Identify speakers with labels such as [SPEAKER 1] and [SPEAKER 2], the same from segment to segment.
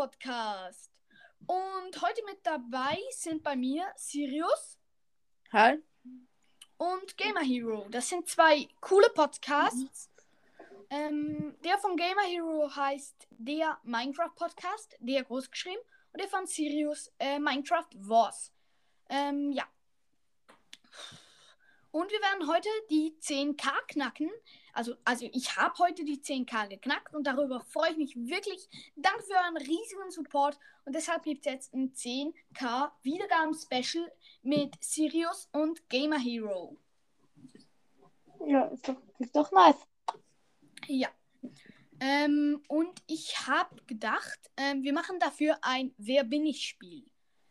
[SPEAKER 1] Podcast. Und heute mit dabei sind bei mir Sirius
[SPEAKER 2] Hi.
[SPEAKER 1] und Gamer Hero. Das sind zwei coole Podcasts. Ähm, der von Gamer Hero heißt der Minecraft Podcast, der groß geschrieben. Und der von Sirius äh, Minecraft Wars. Ähm, ja. Und wir werden heute die 10k knacken. Also, also ich habe heute die 10k geknackt und darüber freue ich mich wirklich. Danke für euren riesigen Support. Und deshalb gibt es jetzt ein 10k Wiedergaben-Special mit Sirius und Gamer Hero.
[SPEAKER 3] Ja, ist doch, ist doch nice.
[SPEAKER 1] Ja. Ähm, und ich habe gedacht, ähm, wir machen dafür ein Wer bin ich Spiel.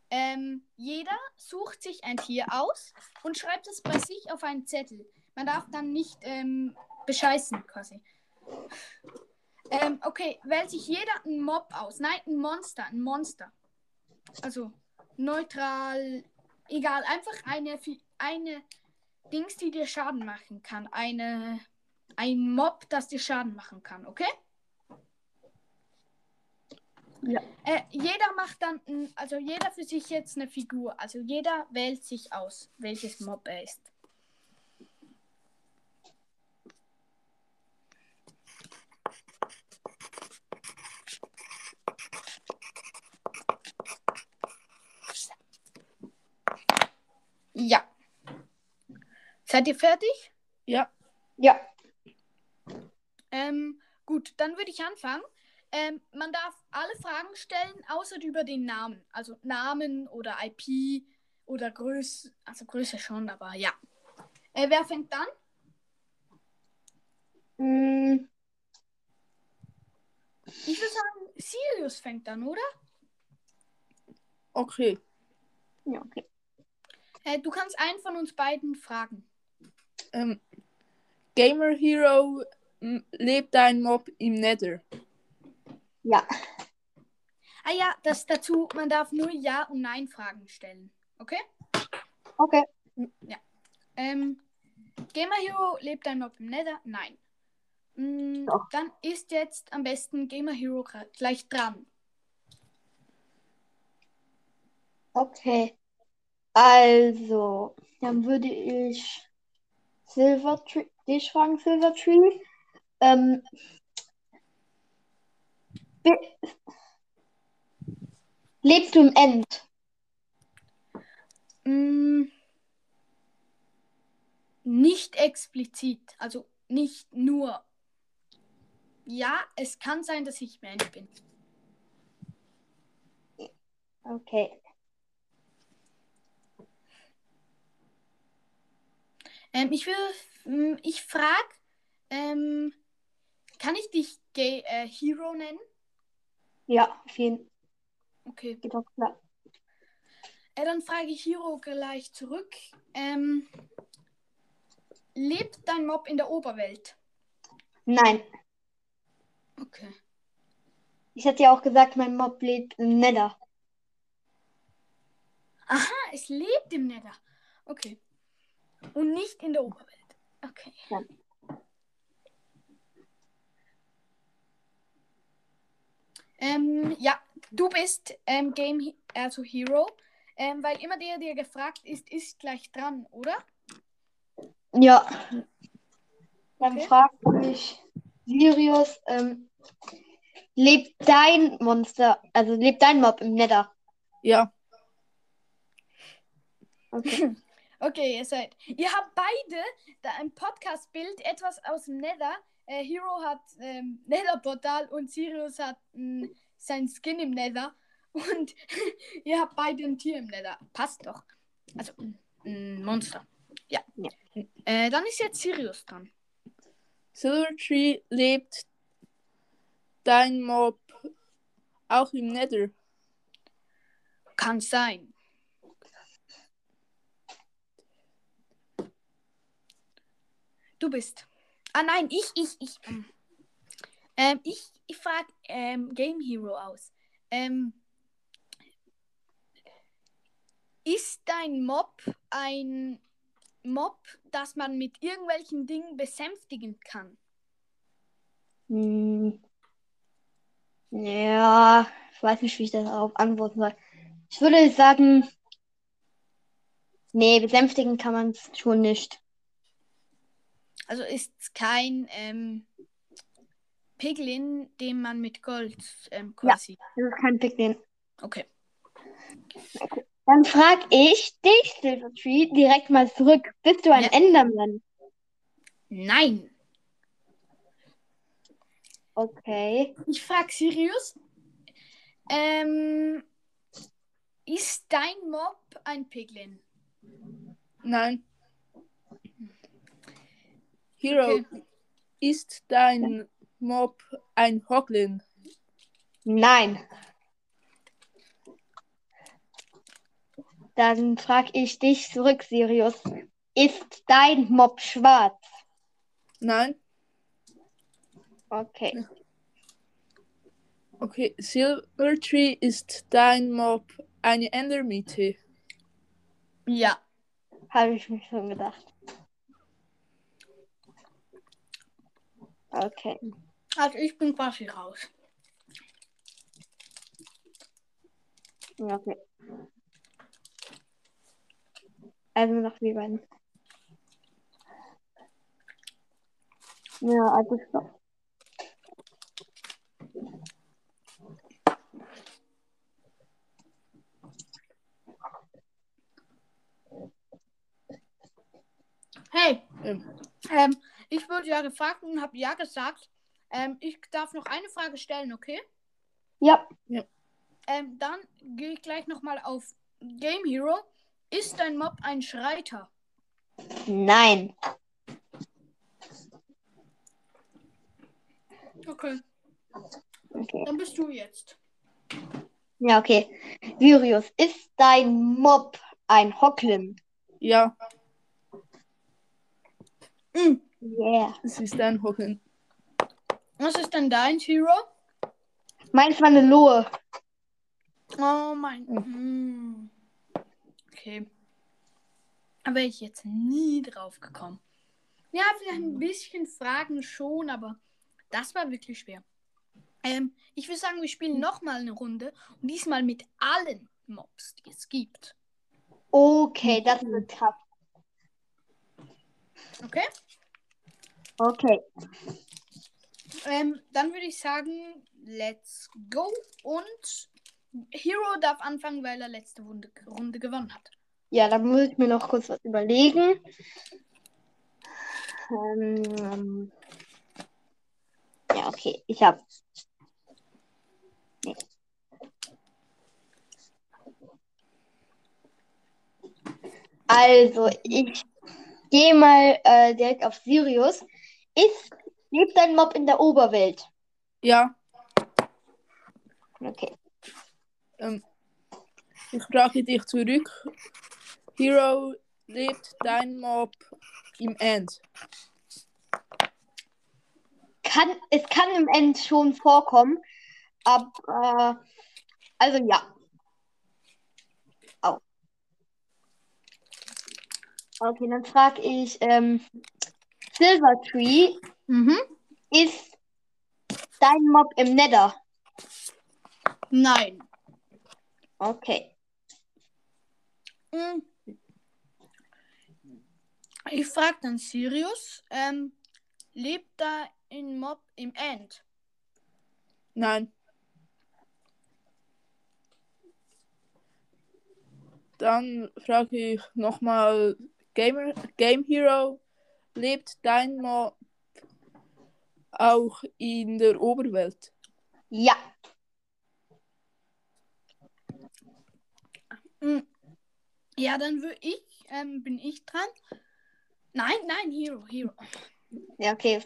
[SPEAKER 1] Ähm, jeder sucht sich ein Tier aus und schreibt es bei sich auf einen Zettel. Man darf dann nicht ähm, bescheißen, quasi. Ähm, okay, wählt sich jeder einen Mob aus. Nein, ein Monster, ein Monster. Also neutral, egal, einfach eine, eine Dings, die dir Schaden machen kann. Eine, ein Mob, das dir Schaden machen kann, okay?
[SPEAKER 3] Ja.
[SPEAKER 1] Äh, jeder macht dann, ein- also jeder für sich jetzt eine Figur. Also jeder wählt sich aus, welches Mob er ist. Ja. Seid ihr fertig?
[SPEAKER 2] Ja.
[SPEAKER 3] Ja.
[SPEAKER 1] Ähm, gut, dann würde ich anfangen. Ähm, man darf alle Fragen stellen, außer über den Namen. Also Namen oder IP oder Größe. Also Größe schon, aber ja. Äh, wer fängt an?
[SPEAKER 3] Mm,
[SPEAKER 1] Ich würde sagen, Sirius fängt an, oder?
[SPEAKER 2] Okay.
[SPEAKER 3] ja, okay.
[SPEAKER 1] Äh, du kannst einen von uns beiden fragen.
[SPEAKER 2] Ähm, Gamer Hero lebt ein Mob im Nether.
[SPEAKER 3] Ja.
[SPEAKER 1] Ah ja, das dazu, man darf nur Ja- und Nein-Fragen stellen. Okay?
[SPEAKER 3] Okay.
[SPEAKER 1] Ähm, Gamer Hero lebt ein Mob im Nether? Nein.
[SPEAKER 3] Doch.
[SPEAKER 1] dann ist jetzt am besten Gamer Hero gleich dran.
[SPEAKER 3] Okay. Also, dann würde ich Silver Tree, fragen, Silver Tree. Ähm, lebst du im End?
[SPEAKER 1] Mm, nicht explizit, also nicht nur. Ja, es kann sein, dass ich Mensch bin.
[SPEAKER 3] Okay.
[SPEAKER 1] Ähm, ich will, ich frage, ähm, kann ich dich Ga äh, Hero nennen?
[SPEAKER 3] Ja, auf jeden Fall.
[SPEAKER 1] Okay.
[SPEAKER 3] Geht doch klar.
[SPEAKER 1] Äh, dann frage ich Hero gleich zurück. Ähm, lebt dein Mob in der Oberwelt?
[SPEAKER 3] Nein.
[SPEAKER 1] Okay.
[SPEAKER 3] Ich hatte ja auch gesagt, mein Mob lebt im Nether.
[SPEAKER 1] Aha, es lebt im Nether. Okay. Und nicht in der Oberwelt. Okay.
[SPEAKER 3] Ja.
[SPEAKER 1] Ähm, ja, du bist ähm, Game, also Hero. Ähm, weil immer der, der gefragt ist, ist gleich dran, oder?
[SPEAKER 3] Ja. Dann
[SPEAKER 1] Okay.
[SPEAKER 3] fragt mich Sirius, ähm, lebt dein Monster, also lebt dein Mob im Nether?
[SPEAKER 2] Ja.
[SPEAKER 3] Okay.
[SPEAKER 1] Okay, ihr seid. Ihr habt beide da im Podcast-Bild etwas aus dem Nether. Äh, Hero hat ähm, Nether-Portal und Sirius hat mh, sein Skin im Nether. Und ihr habt beide ein Tier im Nether. Passt doch. Also ein Monster. Ja.
[SPEAKER 3] Ja.
[SPEAKER 1] Äh, dann ist jetzt Sirius dran.
[SPEAKER 2] Silvertree lebt dein Mob auch im Nether.
[SPEAKER 1] Kann sein. Du bist. Ah nein, ich, ich, ich. ähm, Ähm, ich ich frage ähm, Game Hero aus. Ähm, ist dein Mob ein Mob, das man mit irgendwelchen Dingen besänftigen kann?
[SPEAKER 3] Hm. Ja, ich weiß nicht, wie ich darauf antworten soll. Ich würde sagen, nee, besänftigen kann man es schon nicht.
[SPEAKER 1] Also ist es kein ähm, Piglin, den man mit Gold ähm,
[SPEAKER 3] Ja.
[SPEAKER 1] quasi.
[SPEAKER 3] Das ist kein Piglin.
[SPEAKER 1] Okay.
[SPEAKER 3] Dann frag ich dich, Silvertree, direkt mal zurück. Bist du ein
[SPEAKER 1] Ja.
[SPEAKER 3] Enderman?
[SPEAKER 1] Nein.
[SPEAKER 3] Okay.
[SPEAKER 1] Ich frage Sirius. Ähm, ist dein Mob ein Piglin?
[SPEAKER 2] Nein. Hero,
[SPEAKER 1] Okay.
[SPEAKER 2] ist dein Mob ein Hoglin?
[SPEAKER 3] Nein. Dann frag ich dich zurück, Sirius. Ist dein Mob schwarz?
[SPEAKER 2] Nein.
[SPEAKER 3] Okay.
[SPEAKER 2] Okay, Silvertree, ist dein Mob eine Endermiete?
[SPEAKER 1] Ja.
[SPEAKER 3] Habe ich mir schon gedacht. Okay.
[SPEAKER 1] Also ich bin quasi raus.
[SPEAKER 3] Okay. Also noch wie beiden. Ja, also stopp.
[SPEAKER 1] Hey,
[SPEAKER 2] ähm,
[SPEAKER 1] ich wurde ja gefragt und habe ja gesagt. Ähm, ich darf noch eine Frage stellen, okay?
[SPEAKER 3] Ja,
[SPEAKER 1] Ähm, dann gehe ich gleich nochmal auf Game Hero. Ist dein Mob ein Schreiter?
[SPEAKER 3] nein.
[SPEAKER 1] Okay,
[SPEAKER 3] Okay.
[SPEAKER 1] dann bist du jetzt.
[SPEAKER 3] Ja, okay. Sirius, ist dein Mob ein Hocklin?
[SPEAKER 2] ja,
[SPEAKER 1] Mhm.
[SPEAKER 3] Yeah.
[SPEAKER 2] es ist ein Hoglin.
[SPEAKER 1] Was ist denn dein Hero?
[SPEAKER 3] Meins war eine Lohe.
[SPEAKER 1] Oh mein.
[SPEAKER 2] Mhm.
[SPEAKER 1] Hm. Okay. Da wäre ich jetzt nie drauf gekommen. Ja, vielleicht ein bisschen Fragen schon, aber das war wirklich schwer. Ähm, ich würde sagen, wir spielen nochmal eine Runde und diesmal mit allen Mobs, die es gibt.
[SPEAKER 3] Okay, das wird krass.
[SPEAKER 1] Okay?
[SPEAKER 3] Okay.
[SPEAKER 1] Ähm, dann würde ich sagen, let's go. Und Hero darf anfangen, weil er letzte Runde, Runde gewonnen hat.
[SPEAKER 3] Ja, da muss ich mir noch kurz was überlegen. Ähm, ja, okay. Ich habe. Nee. Also, ich gehe mal äh, direkt auf Sirius. Ist, lebt dein Mob in der Oberwelt?
[SPEAKER 2] Ja,
[SPEAKER 3] Okay.
[SPEAKER 2] ähm, ich frage dich zurück. Hero, lebt dein Mob im End?
[SPEAKER 3] Kann, es kann im End schon vorkommen, aber also ja. Au. Okay, dann frage ich ähm, Silvertree,
[SPEAKER 1] Mhm.
[SPEAKER 3] ist dein Mob im Nether?
[SPEAKER 1] Nein.
[SPEAKER 3] Okay.
[SPEAKER 1] Mm. Ich frage dann Sirius, ähm, lebt da ein Mob im End?
[SPEAKER 2] Nein. Dann frage ich nochmal Gamer, Game Hero, lebt dein Mob auch in der Oberwelt?
[SPEAKER 3] Ja.
[SPEAKER 1] Mm. Ja, dann würde ich, ähm, bin ich dran. Nein, nein, Hero, Hero.
[SPEAKER 3] Ja, okay.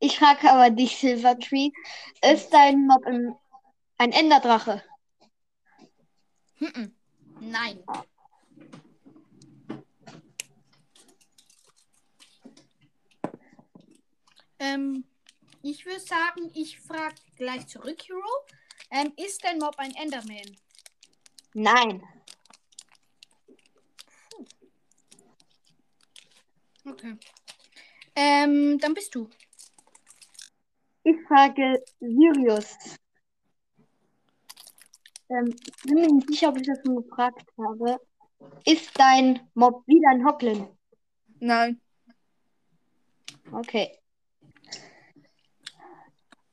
[SPEAKER 3] Ich frage aber dich, Silvertree, ist dein Mob im, ein Enderdrache?
[SPEAKER 1] Nein. Ähm, ich würde sagen, ich frage gleich zurück, Hero. Ähm, ist dein Mob ein Enderman?
[SPEAKER 3] Nein.
[SPEAKER 1] Okay. Ähm, dann bist du.
[SPEAKER 3] Ich frage Sirius. Ähm, ich bin mir nicht sicher, ob ich das schon gefragt habe. Ist dein Mob wieder ein Hoglin?
[SPEAKER 2] Nein.
[SPEAKER 3] Okay.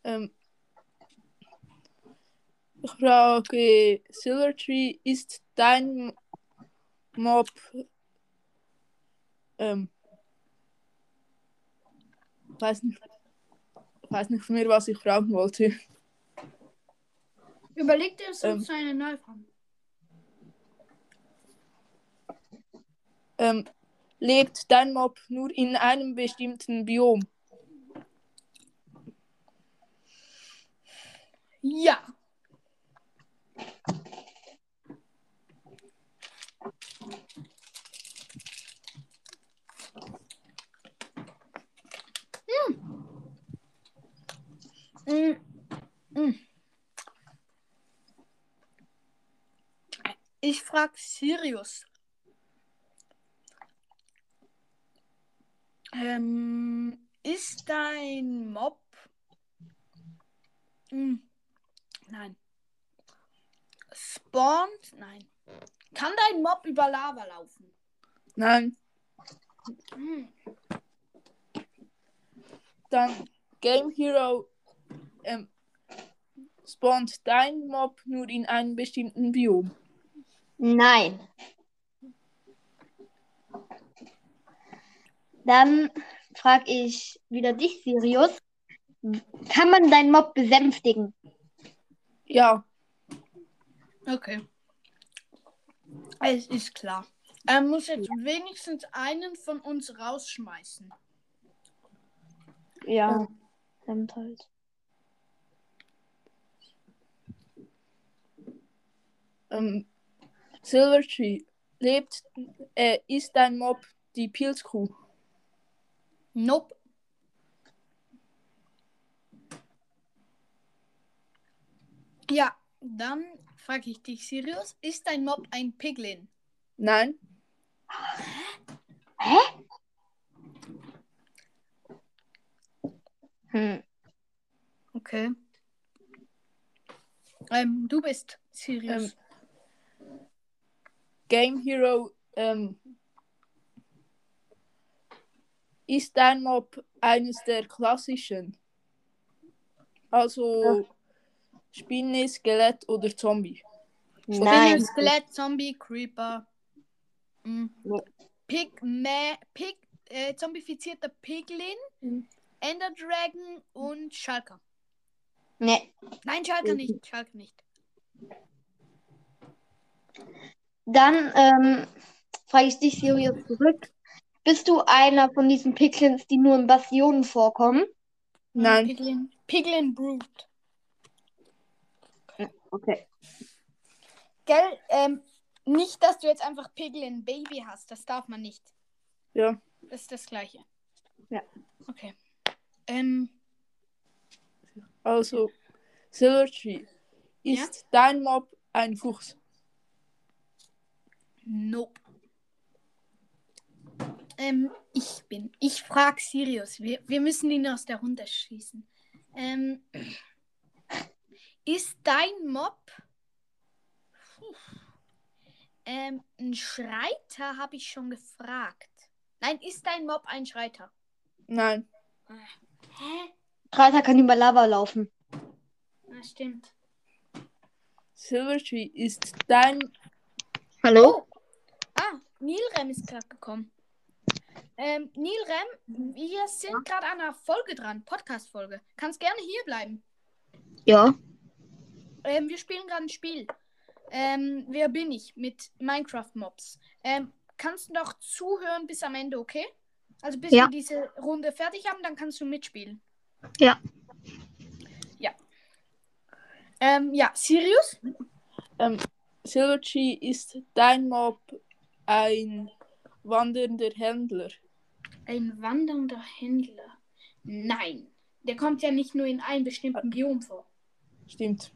[SPEAKER 2] Ähm, ich frage Silvertree, ist dein Mob ähm, weiß nicht, weiß nicht mehr, was ich fragen wollte.
[SPEAKER 1] Überleg dir sonst
[SPEAKER 2] Ähm.
[SPEAKER 1] eine neue Frage.
[SPEAKER 2] Ähm, lebt dein Mob nur in einem bestimmten Biom?
[SPEAKER 1] Ja. Mm. Mm. Ich frag Sirius. Ähm, ist dein Mob. Hm. Nein. Spawnt? Nein. Kann dein Mob über Lava laufen?
[SPEAKER 2] Nein.
[SPEAKER 1] Hm.
[SPEAKER 2] Dann Game Hero ähm, spawnt dein Mob nur in einem bestimmten Biom?
[SPEAKER 3] Nein. Dann frage ich wieder dich, Sirius. Kann man deinen Mob besänftigen?
[SPEAKER 2] Ja.
[SPEAKER 1] Okay. Es ist klar. Er muss jetzt wenigstens einen von uns rausschmeißen.
[SPEAKER 3] Ja. Dann halt.
[SPEAKER 2] Ähm, Silvertree lebt, äh, ist dein Mob die Pilzkuh?
[SPEAKER 1] Nope. Ja, dann frage ich dich, Sirius. Ist dein Mob ein Piglin?
[SPEAKER 2] Nein.
[SPEAKER 3] Hm.
[SPEAKER 1] Okay. Ähm, du bist Sirius.
[SPEAKER 2] Game Hero ähm, ist dein Mob eines der klassischen? Also Spinne, Skelett oder Zombie?
[SPEAKER 3] Nein.
[SPEAKER 1] Spinne, Skelett, Zombie, Creeper. Mm.
[SPEAKER 3] Nee.
[SPEAKER 1] Pigma, Pig, äh, zombifizierter Piglin,
[SPEAKER 2] Mhm.
[SPEAKER 1] Ender Dragon und Schalker.
[SPEAKER 3] Nee.
[SPEAKER 1] Nein, Schalker nicht. Schalker nicht.
[SPEAKER 3] Dann ähm, frage ich dich, Sirius, zurück. Bist du einer von diesen Piglins, die nur in Bastionen vorkommen?
[SPEAKER 2] Nein.
[SPEAKER 1] Piglin, Piglin Brute.
[SPEAKER 3] Okay.
[SPEAKER 1] Gell, ähm, nicht, dass du jetzt einfach Piglin Baby hast. Das darf man nicht.
[SPEAKER 2] Ja.
[SPEAKER 1] Das ist das Gleiche.
[SPEAKER 3] Ja.
[SPEAKER 1] Okay. Ähm,
[SPEAKER 2] Also Silvertree
[SPEAKER 1] Ja?
[SPEAKER 2] ist dein Mob ein Fuchs?
[SPEAKER 1] nope. Ähm, ich bin. Ich frag Sirius. Wir, wir müssen ihn aus der Runde schießen. Ähm, ist dein Mob ähm, ein Schreiter? Habe ich schon gefragt. Nein, ist dein Mob ein Schreiter?
[SPEAKER 2] Nein.
[SPEAKER 1] Hä?
[SPEAKER 3] Reiter kann über Lava laufen.
[SPEAKER 1] Na, stimmt.
[SPEAKER 2] Silvertree ist dein
[SPEAKER 3] Hallo?
[SPEAKER 1] Ah, Nilrem ist gerade gekommen. Ähm, Nilrem, wir sind gerade an einer Folge dran, Podcast-Folge. Kannst gerne hier bleiben.
[SPEAKER 3] Ja.
[SPEAKER 1] Ähm, wir spielen gerade ein Spiel. Ähm, wer bin ich? Mit Minecraft-Mobs. Ähm, kannst du noch zuhören bis am Ende, okay? Also bis
[SPEAKER 3] Ja.
[SPEAKER 1] wir diese Runde fertig haben, dann kannst du mitspielen.
[SPEAKER 3] Ja.
[SPEAKER 1] Ja. Ähm, ja, Sirius?
[SPEAKER 2] ähm, Silvertree ist dein Mob ein wandernder Händler?
[SPEAKER 1] Ein wandernder Händler. Nein. Der kommt ja nicht nur in einem bestimmten Biom vor.
[SPEAKER 2] Stimmt.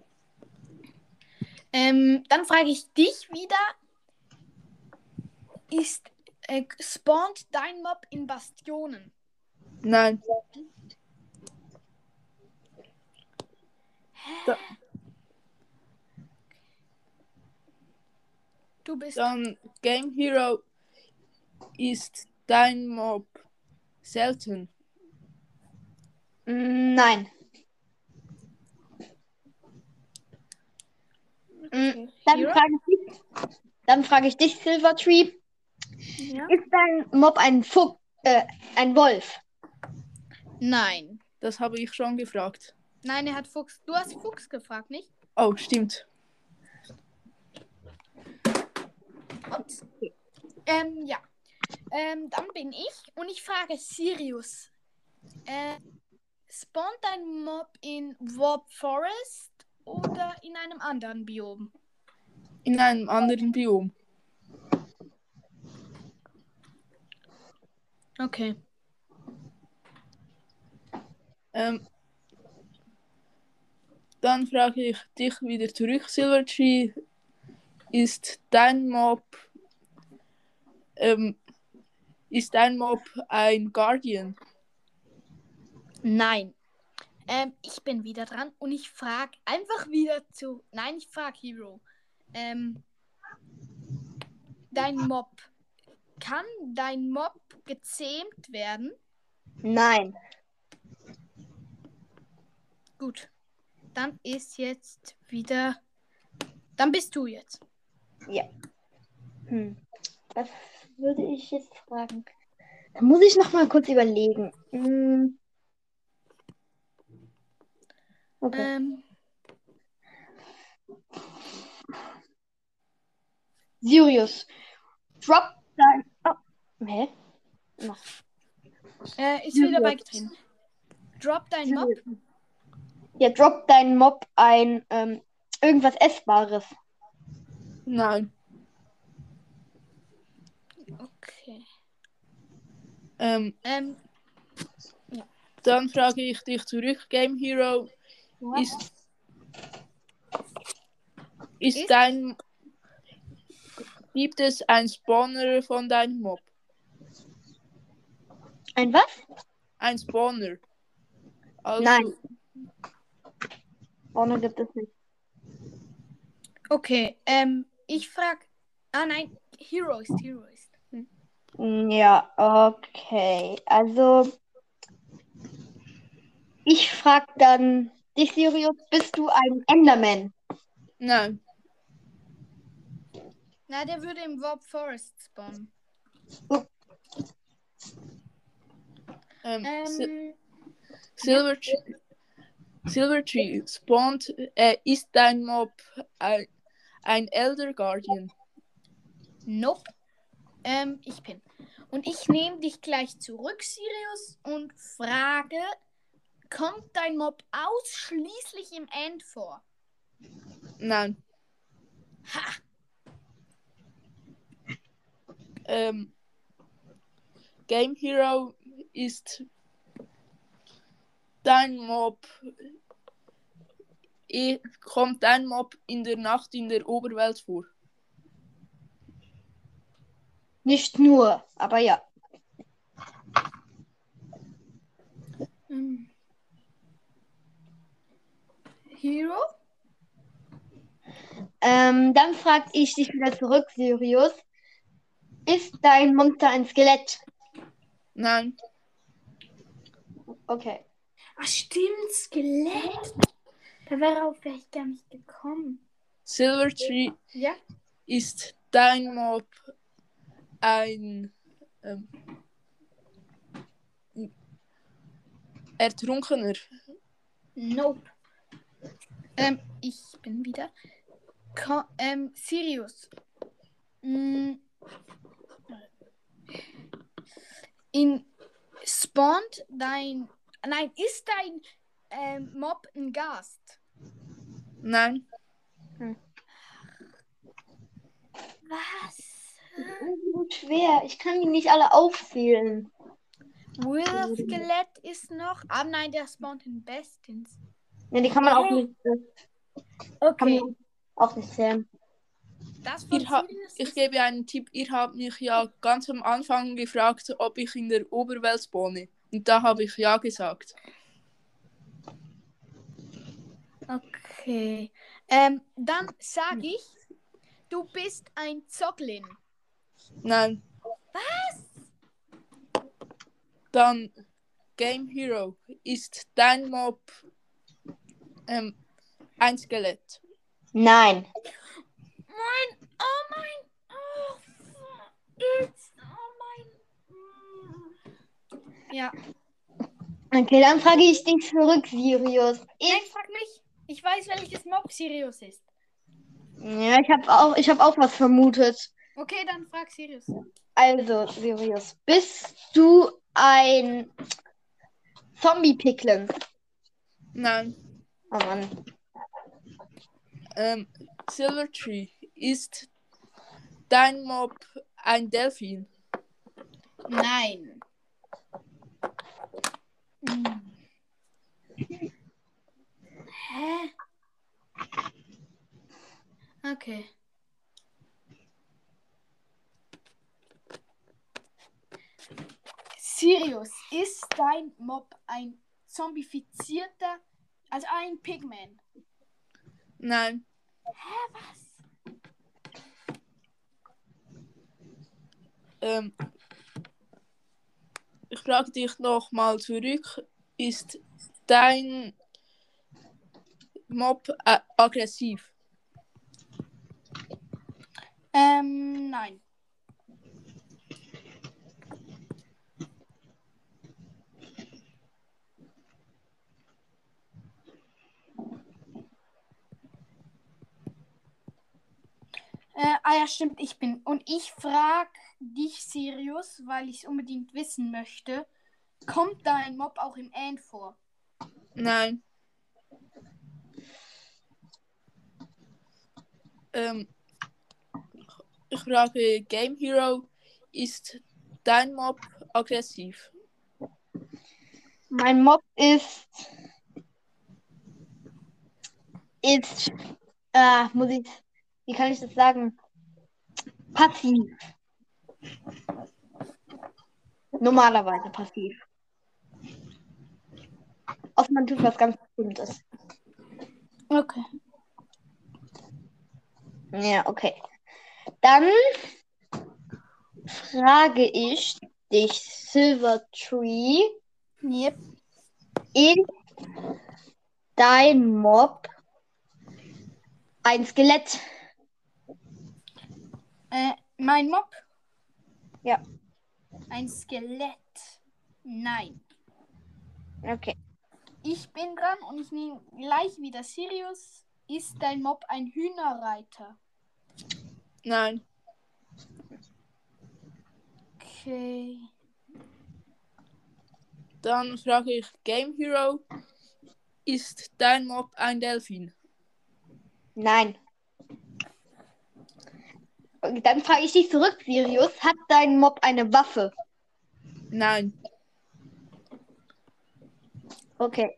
[SPEAKER 1] Ähm, dann frage ich dich wieder. Ist äh, spawnt dein Mob in Bastionen?
[SPEAKER 2] Nein. Da.
[SPEAKER 1] Du bist.
[SPEAKER 2] Dann Game Hero ist dein Mob selten.
[SPEAKER 3] Mm, nein. Mm, Dann
[SPEAKER 1] Hero?
[SPEAKER 3] frage ich dich, dann frage ich dich, Silvertree.
[SPEAKER 1] Ja.
[SPEAKER 3] Ist dein Mob ein Fuchs, äh, ein Wolf?
[SPEAKER 1] Nein.
[SPEAKER 2] Das habe ich schon gefragt.
[SPEAKER 1] Nein, er hat Fuchs. Du hast Fuchs gefragt, nicht?
[SPEAKER 2] Oh, stimmt.
[SPEAKER 1] Ähm, ja. Ähm, dann bin ich und ich frage Sirius. Äh, spawnt dein Mob in Warp Forest oder in einem anderen Biom?
[SPEAKER 2] In einem anderen Biom.
[SPEAKER 1] Okay.
[SPEAKER 2] Ähm, dann frage ich dich wieder zurück, Silvertree. Ist dein Mob ähm, ist dein Mob ein Guardian?
[SPEAKER 1] Nein. Ähm, ich bin wieder dran und ich frage einfach wieder zu. Nein, ich frage Hero. Ähm, dein Mob. Kann dein Mob gezähmt werden?
[SPEAKER 3] Nein.
[SPEAKER 1] Gut. Dann ist jetzt wieder. Dann bist du jetzt.
[SPEAKER 3] Hm. Was würde ich jetzt fragen? Da muss ich noch mal kurz überlegen. Hm. Okay.
[SPEAKER 1] Ähm,
[SPEAKER 3] Sirius, drop dein. Oh. Hä? Was?
[SPEAKER 1] äh, ist
[SPEAKER 3] Sirius.
[SPEAKER 1] wieder beigetreten. Drop dein Mob.
[SPEAKER 3] Ja, drop dein Mob ein ähm, irgendwas Essbares.
[SPEAKER 2] Nein.
[SPEAKER 1] Okay.
[SPEAKER 2] Ähm,
[SPEAKER 1] Ähm,
[SPEAKER 2] dann frage ich dich zurück, Game Hero. Ist, ist
[SPEAKER 1] Ist-
[SPEAKER 2] dein. Gibt es ein Spawner von deinem Mob?
[SPEAKER 3] Ein was?
[SPEAKER 2] Ein Spawner. Also,
[SPEAKER 3] Nein. Vorne gibt es nicht.
[SPEAKER 1] okay. Ähm, ich frage. Ah nein, Hero ist Hero ist. Hm.
[SPEAKER 3] Ja, okay. Also, ich frage dann dich, Sirius, bist du ein Enderman?
[SPEAKER 2] Nein.
[SPEAKER 1] Na, der würde im Warp Forest spawnen.
[SPEAKER 2] Ähm, Sil
[SPEAKER 1] Ähm,
[SPEAKER 2] Silvertree, Silvertree spawnt. Äh, ist dein Mob ein, ein Elder Guardian?
[SPEAKER 1] nope. Ähm, ich bin. Und ich nehme dich gleich zurück, Sirius, und frage: Kommt dein Mob ausschließlich im End vor?
[SPEAKER 2] Nein.
[SPEAKER 1] Ha!
[SPEAKER 2] Ähm, Game Hero ist dein Mob. Kommt dein Mob in der Nacht in der Oberwelt vor?
[SPEAKER 3] Nicht nur, aber ja.
[SPEAKER 1] Ähm. Hero?
[SPEAKER 3] Ähm, dann frage ich dich wieder zurück, Sirius. Ist dein Monster ein Skelett?
[SPEAKER 2] Nein.
[SPEAKER 3] Okay.
[SPEAKER 1] Ach, stimmt, Skelett. Darauf wäre ich gar nicht gekommen.
[SPEAKER 2] Silvertree
[SPEAKER 1] Ja?
[SPEAKER 2] ist dein Mob ein ähm, Ertrunkener.
[SPEAKER 1] Nope. Ähm, ich bin wieder. Ko ähm, Sirius. Mm. In spawnt dein. Nein, ist dein ähm, Mob ein Gast?
[SPEAKER 2] Nein.
[SPEAKER 1] Was?
[SPEAKER 3] So schwer. Ich kann die nicht alle aufzählen.
[SPEAKER 1] Wither Skelett ist noch. Ah nein, der spawnt in Bestins.
[SPEAKER 3] Ja, die kann man auch nicht, äh, kann
[SPEAKER 1] Okay.
[SPEAKER 3] man auch nicht zählen.
[SPEAKER 1] Das von
[SPEAKER 2] Ihr ha-
[SPEAKER 1] Sirius
[SPEAKER 2] Ich gebe einen Tipp. Ihr habt mich ja ganz am Anfang gefragt, ob ich in der Oberwelt spawne. Und da habe ich ja gesagt.
[SPEAKER 1] Okay. Ähm, dann sage ich, du bist ein Zoglin.
[SPEAKER 2] Nein.
[SPEAKER 1] Was?
[SPEAKER 2] Dann Game Hero. Ist dein Mob ähm, ein Skelett?
[SPEAKER 3] Nein.
[SPEAKER 1] Mein, oh mein, oh, it's, oh mein. mm. Ja,
[SPEAKER 3] Okay, dann frage ich dich zurück, Sirius.
[SPEAKER 1] nein,
[SPEAKER 3] Ist,
[SPEAKER 1] frag mich. Ich weiß, welches Mob Sirius ist.
[SPEAKER 3] ja, ich habe auch, ich hab auch was vermutet.
[SPEAKER 1] Okay, dann frag Sirius.
[SPEAKER 3] Also, Sirius, bist du ein Zombie-Picklin?
[SPEAKER 2] Nein.
[SPEAKER 3] Oh Mann.
[SPEAKER 2] Ähm, Silvertree. Ist dein Mob ein Delfin?
[SPEAKER 1] Nein. Hm. Hä? Okay. Sirius, ist dein Mob ein zombifizierter, also ein Pigman?
[SPEAKER 2] Nein.
[SPEAKER 1] Hä, was?
[SPEAKER 2] Ähm, ich frage dich nochmal zurück. Ist dein Mob äh, aggressiv?
[SPEAKER 1] Ähm, nein. Äh, ah ja, stimmt, ich bin. Und ich frage dich, Sirius, weil ich es unbedingt wissen möchte. Kommt dein Mob auch im End vor?
[SPEAKER 2] Nein. Ähm, ich frage Game Hero. Ist dein Mob aggressiv?
[SPEAKER 3] Mein Mob ist. Ist. Äh, muss ich. Wie kann ich das sagen? Passiv. Normalerweise passiv. Außer man tut was ganz Bestimmtes.
[SPEAKER 1] Okay.
[SPEAKER 3] Ja, okay. Dann frage ich dich, Silvertree,
[SPEAKER 1] Yep.
[SPEAKER 3] ist dein Mob ein Skelett?
[SPEAKER 1] Äh, mein Mob?
[SPEAKER 3] Ja.
[SPEAKER 1] Ein Skelett. Nein.
[SPEAKER 3] Okay.
[SPEAKER 1] Ich bin dran und ich nehme gleich wieder Sirius. Ist dein Mob ein Hühnerreiter?
[SPEAKER 2] Nein.
[SPEAKER 1] Okay.
[SPEAKER 2] Dann frage ich Game Hero. Ist dein Mob ein Delfin?
[SPEAKER 3] Nein. Dann frage ich dich zurück, Sirius. Hat dein Mob eine Waffe?
[SPEAKER 2] Nein.
[SPEAKER 3] Okay.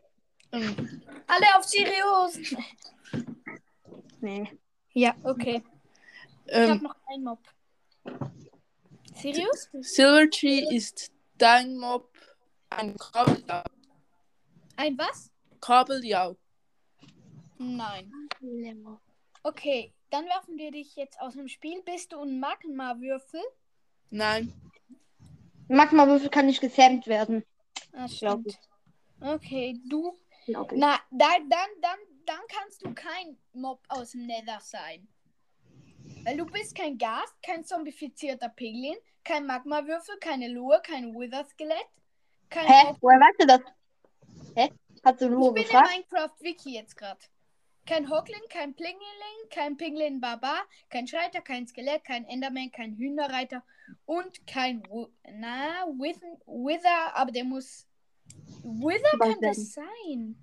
[SPEAKER 2] Ähm,
[SPEAKER 1] Alle auf Sirius!
[SPEAKER 3] Nee.
[SPEAKER 1] Ja, okay. Ich habe
[SPEAKER 2] ähm,
[SPEAKER 1] noch einen Mob. Sirius?
[SPEAKER 2] Silvertree ist dein Mob ein Kabeljau.
[SPEAKER 1] Ein was?
[SPEAKER 2] Kabeljau.
[SPEAKER 1] Nein. Okay, dann werfen wir dich jetzt aus dem Spiel. Bist du ein Magma-Würfel?
[SPEAKER 2] Nein.
[SPEAKER 3] Magma-Würfel kann nicht gesamt werden,
[SPEAKER 1] Ah, stimmt. Okay, du. Na, da, dann, dann, dann kannst du kein Mob aus dem Nether sein. Weil du bist kein Gas, kein zombifizierter Piglin, kein Magma-Würfel, keine Lure, kein Wither-Skelett, kein
[SPEAKER 3] Hä?
[SPEAKER 1] Hob-
[SPEAKER 3] Woher weißt du das? Hä? Hast du nur
[SPEAKER 1] Ich bin in
[SPEAKER 3] gefragt?
[SPEAKER 1] Minecraft-Wiki jetzt gerade. Kein Hoglin, kein Plingeling, kein Piglin Barbar, kein Schreiter, kein Skelett, kein Enderman, kein Hühnerreiter und kein na, With Wither, aber der muss. Wither
[SPEAKER 3] Was
[SPEAKER 1] kann das sein.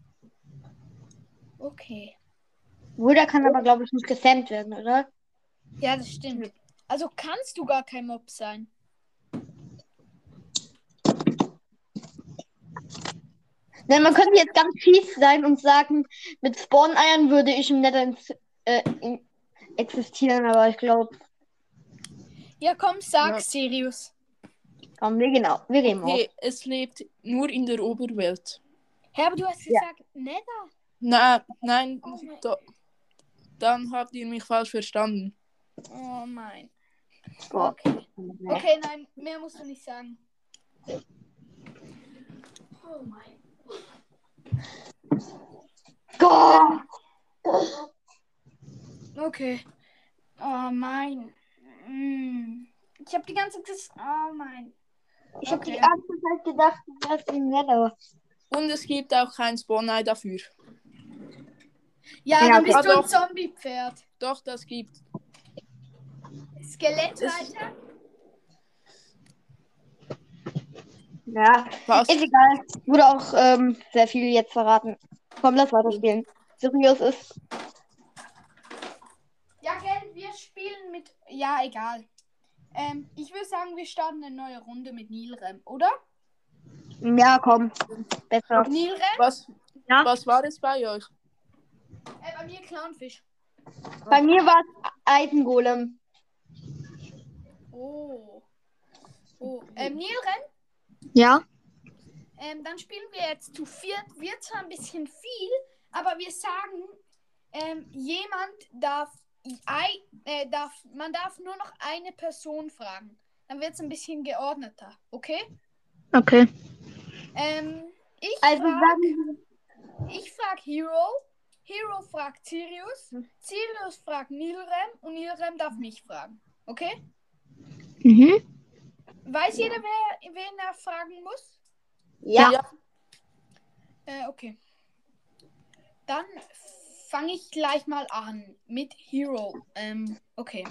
[SPEAKER 1] Okay.
[SPEAKER 3] Wither kann aber, glaube ich, nicht gesamt werden, oder?
[SPEAKER 1] Ja, das stimmt. Also kannst du gar kein Mob sein.
[SPEAKER 3] Denn man könnte jetzt ganz fies sein und sagen, mit Spawn-Eiern würde ich im Nether äh, existieren, aber ich glaube,
[SPEAKER 1] Ja, komm, sag
[SPEAKER 2] Ja.
[SPEAKER 1] Sirius.
[SPEAKER 3] komm, wir genau, wir gehen auf.
[SPEAKER 2] Okay, es lebt nur in der Oberwelt.
[SPEAKER 1] Hä, aber du hast
[SPEAKER 3] Ja.
[SPEAKER 1] gesagt, Nether.
[SPEAKER 2] Na, nein,
[SPEAKER 1] Oh
[SPEAKER 2] da, dann habt ihr mich falsch verstanden.
[SPEAKER 1] Oh mein. Okay. Okay, nein, mehr musst du nicht sagen. Oh mein.
[SPEAKER 3] Gott.
[SPEAKER 1] Okay. Oh mein. Mm. Ich habe die ganze Zeit. Oh mein.
[SPEAKER 3] Ich habe die
[SPEAKER 1] Okay.
[SPEAKER 3] ganze Zeit gedacht, du wärst im Nether.
[SPEAKER 2] Und es gibt auch kein Spawn-Ei dafür.
[SPEAKER 1] Ja,
[SPEAKER 3] Ja,
[SPEAKER 1] dann bist du ein. Zombie-Pferd.
[SPEAKER 2] Doch, das gibt.
[SPEAKER 1] Skelettreiter.
[SPEAKER 3] Ja,
[SPEAKER 2] Was?
[SPEAKER 3] ist egal. Wurde auch ähm, sehr viel jetzt verraten. Komm, lass weiterspielen. Seriös ist.
[SPEAKER 1] Ja, gell, wir spielen mit. Ja, egal. Ähm, ich würde sagen, wir starten eine neue Runde mit Nilrem, oder?
[SPEAKER 3] Ja, komm. Besser.
[SPEAKER 1] Nilrem?
[SPEAKER 2] Was,
[SPEAKER 3] Ja.
[SPEAKER 2] was war es bei euch?
[SPEAKER 1] Äh, bei mir Clownfisch.
[SPEAKER 3] Bei mir war es Eisengolem.
[SPEAKER 1] Oh. Oh. Ähm, Nilrem?
[SPEAKER 3] Ja?
[SPEAKER 1] Ähm, dann spielen wir jetzt zu viert. Wird zwar ein bisschen viel, aber wir sagen, ähm, jemand darf, äh, darf, man darf nur noch eine Person fragen. Dann wird es ein bisschen geordneter, okay?
[SPEAKER 3] Okay.
[SPEAKER 1] Ähm, ich
[SPEAKER 3] Also
[SPEAKER 1] frag,
[SPEAKER 3] sagen
[SPEAKER 1] ich frag Hero, Hero fragt Sirius, Sirius fragt Nilrem und Nilrem darf mich fragen, okay?
[SPEAKER 3] Mhm.
[SPEAKER 1] Weiß jeder, wer, wen er fragen muss?
[SPEAKER 3] Ja.
[SPEAKER 2] Ja.
[SPEAKER 1] Äh, okay. Dann fange ich gleich mal an mit Hero. Ähm, okay.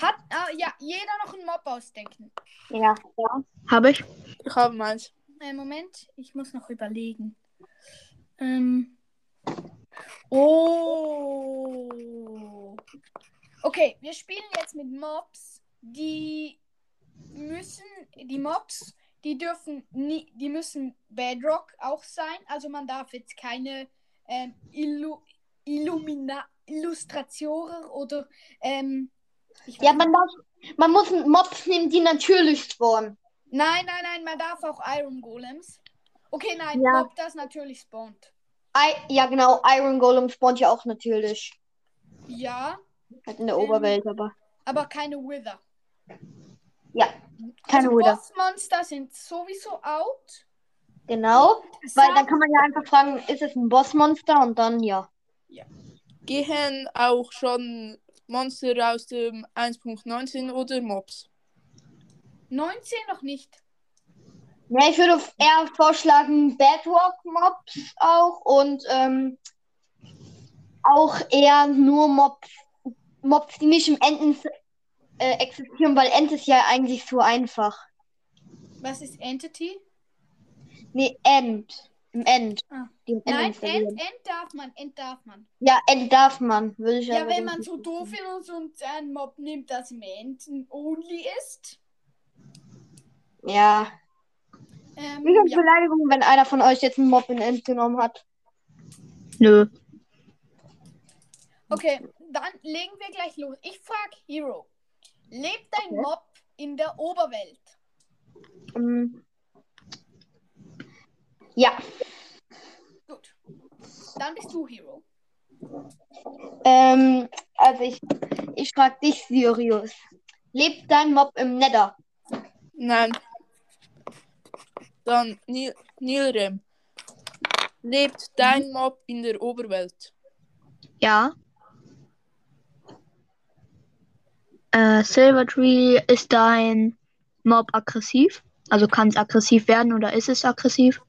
[SPEAKER 1] Hat, ah, ja, jeder noch einen Mob ausdenken.
[SPEAKER 3] Ja. ja. Habe ich.
[SPEAKER 2] Ich habe meins.
[SPEAKER 1] Äh, Moment, ich muss noch überlegen. Ähm. Oh. Okay, wir spielen jetzt mit Mobs, die müssen, die Mobs, die dürfen nie, die müssen Bedrock auch sein. Also man darf jetzt keine ähm, Illu, Illumina, Illustrationen oder ähm,
[SPEAKER 3] Ja, man darf, man muss Mobs nehmen, die natürlich spawnen.
[SPEAKER 1] Nein, nein, nein, man darf auch Iron Golems. Okay, nein,
[SPEAKER 3] Ja.
[SPEAKER 1] Mob das natürlich spawnt.
[SPEAKER 3] I ja, genau. Iron Golem spawnt ja auch natürlich.
[SPEAKER 1] Ja,
[SPEAKER 3] Halt in der
[SPEAKER 1] Ähm,
[SPEAKER 3] Oberwelt, aber.
[SPEAKER 1] aber keine Wither.
[SPEAKER 3] Ja, keine
[SPEAKER 1] also
[SPEAKER 3] Wither.
[SPEAKER 1] Bossmonster sind sowieso out.
[SPEAKER 3] Genau. Weil dann kann man ja einfach fragen, ist es ein Bossmonster? Und dann ja.
[SPEAKER 2] Gehen auch schon Monster aus dem 1.19 oder Mobs?
[SPEAKER 1] 19 noch nicht.
[SPEAKER 3] Ja, ich würde eher vorschlagen, Bedrock-Mobs auch und ähm, auch eher nur Mobs, Mobs, die nicht im Enden äh, existieren, weil End ist ja eigentlich so einfach.
[SPEAKER 1] Was ist Entity?
[SPEAKER 3] Nee, End. Im End.
[SPEAKER 1] Ah.
[SPEAKER 3] End
[SPEAKER 1] Nein. End, End darf man, End darf man.
[SPEAKER 3] Ja, End darf man, würde ich
[SPEAKER 1] Ja,
[SPEAKER 3] aber
[SPEAKER 1] wenn man so doof ist und einen Mob nimmt, das im End only ist.
[SPEAKER 3] Ja.
[SPEAKER 1] Ähm,
[SPEAKER 3] Nicht als
[SPEAKER 1] ja.
[SPEAKER 3] Beleidigung, wenn einer von euch jetzt einen Mob in End genommen hat. Nö.
[SPEAKER 1] Okay, dann legen wir gleich los. Ich frage Hero. Lebt dein
[SPEAKER 3] Okay.
[SPEAKER 1] Mob in der Oberwelt?
[SPEAKER 3] Ähm, ja.
[SPEAKER 1] Gut. Dann bist du Hero.
[SPEAKER 3] Ähm, also ich, ich frage dich, Sirius. Lebt dein Mob im Nether?
[SPEAKER 2] Nein. Dann Nil Nilrem. Lebt dein Mob in der Oberwelt?
[SPEAKER 4] Ja. Äh, Silvertree, ist dein Mob aggressiv? Also kann es aggressiv werden oder ist es aggressiv?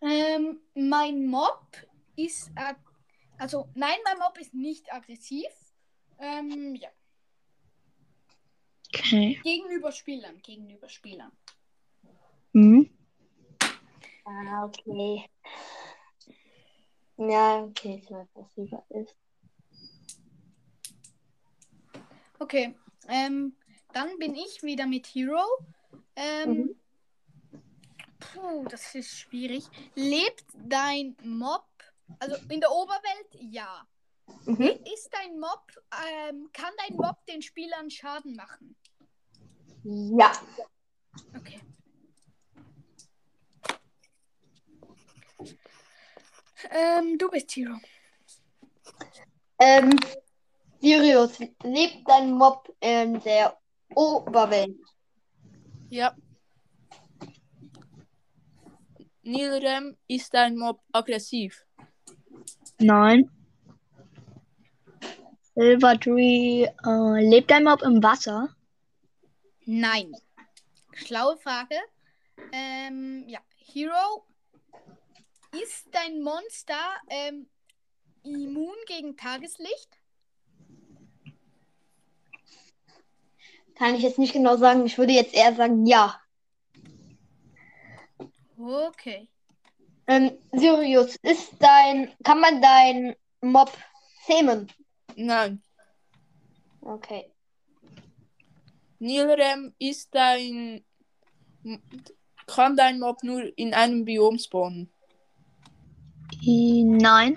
[SPEAKER 1] Ähm, mein Mob ist. ag- Also, nein, mein Mob ist nicht aggressiv. Ähm, ja.
[SPEAKER 4] Okay.
[SPEAKER 1] Gegenüber Spielern. Gegenüber Spielern.
[SPEAKER 4] Mhm.
[SPEAKER 3] Ah, okay. Ja, okay, ich weiß, was lieber ist.
[SPEAKER 1] Okay. Ähm, dann bin ich wieder mit Hero. Ähm,
[SPEAKER 3] Mhm.
[SPEAKER 1] Puh, das ist schwierig. Lebt dein Mob, also in der Oberwelt, ja.
[SPEAKER 3] Mhm.
[SPEAKER 1] Ist dein Mob, ähm, kann dein Mob den Spielern Schaden machen?
[SPEAKER 3] Ja.
[SPEAKER 1] Okay. Ähm, du bist Hero.
[SPEAKER 3] Ähm, Sirius, lebt dein Mob in der Oberwelt?
[SPEAKER 2] Ja. Nilrem ist dein Mob aggressiv.
[SPEAKER 4] Nein. Silverdree, äh, lebt dein Mob im Wasser?
[SPEAKER 1] Nein. Schlaue Frage. Ähm, ja. Hero, ist dein Monster ähm, immun gegen Tageslicht?
[SPEAKER 3] Kann ich jetzt nicht genau sagen. Ich würde jetzt eher sagen, ja.
[SPEAKER 1] Okay.
[SPEAKER 3] Ähm, Sirius, ist dein, kann man dein Mob zähmen?
[SPEAKER 2] Nein.
[SPEAKER 3] Okay.
[SPEAKER 2] Nilrem ist dein. Kann dein Mob nur in einem Biom spawnen.
[SPEAKER 4] Nein.